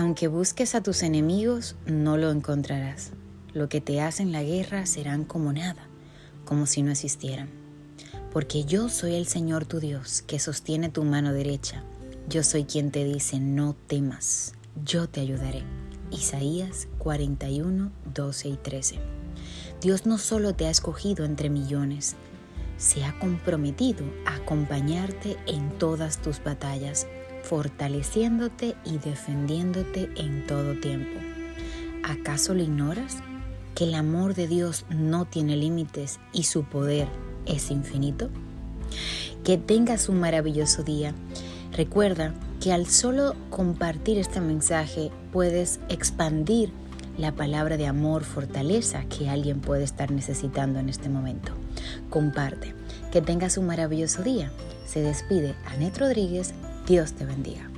Aunque busques a tus enemigos, no lo encontrarás. Lo que te hacen la guerra serán como nada, como si no existieran. Porque yo soy el Señor tu Dios, que sostiene tu mano derecha. Yo soy quien te dice, no temas, yo te ayudaré. Isaías 41, 12 y 13. Dios no solo te ha escogido entre millones, se ha comprometido a acompañarte en todas tus batallas, fortaleciéndote y defendiéndote en todo tiempo. ¿Acaso lo ignoras? ¿Que el amor de Dios no tiene límites y su poder es infinito? Que tengas un maravilloso día. Recuerda que al solo compartir este mensaje puedes expandir la palabra de amor, fortaleza que alguien puede estar necesitando en este momento. Comparte. Que tengas un maravilloso día. Se despide Anet Rodríguez. Dios te bendiga.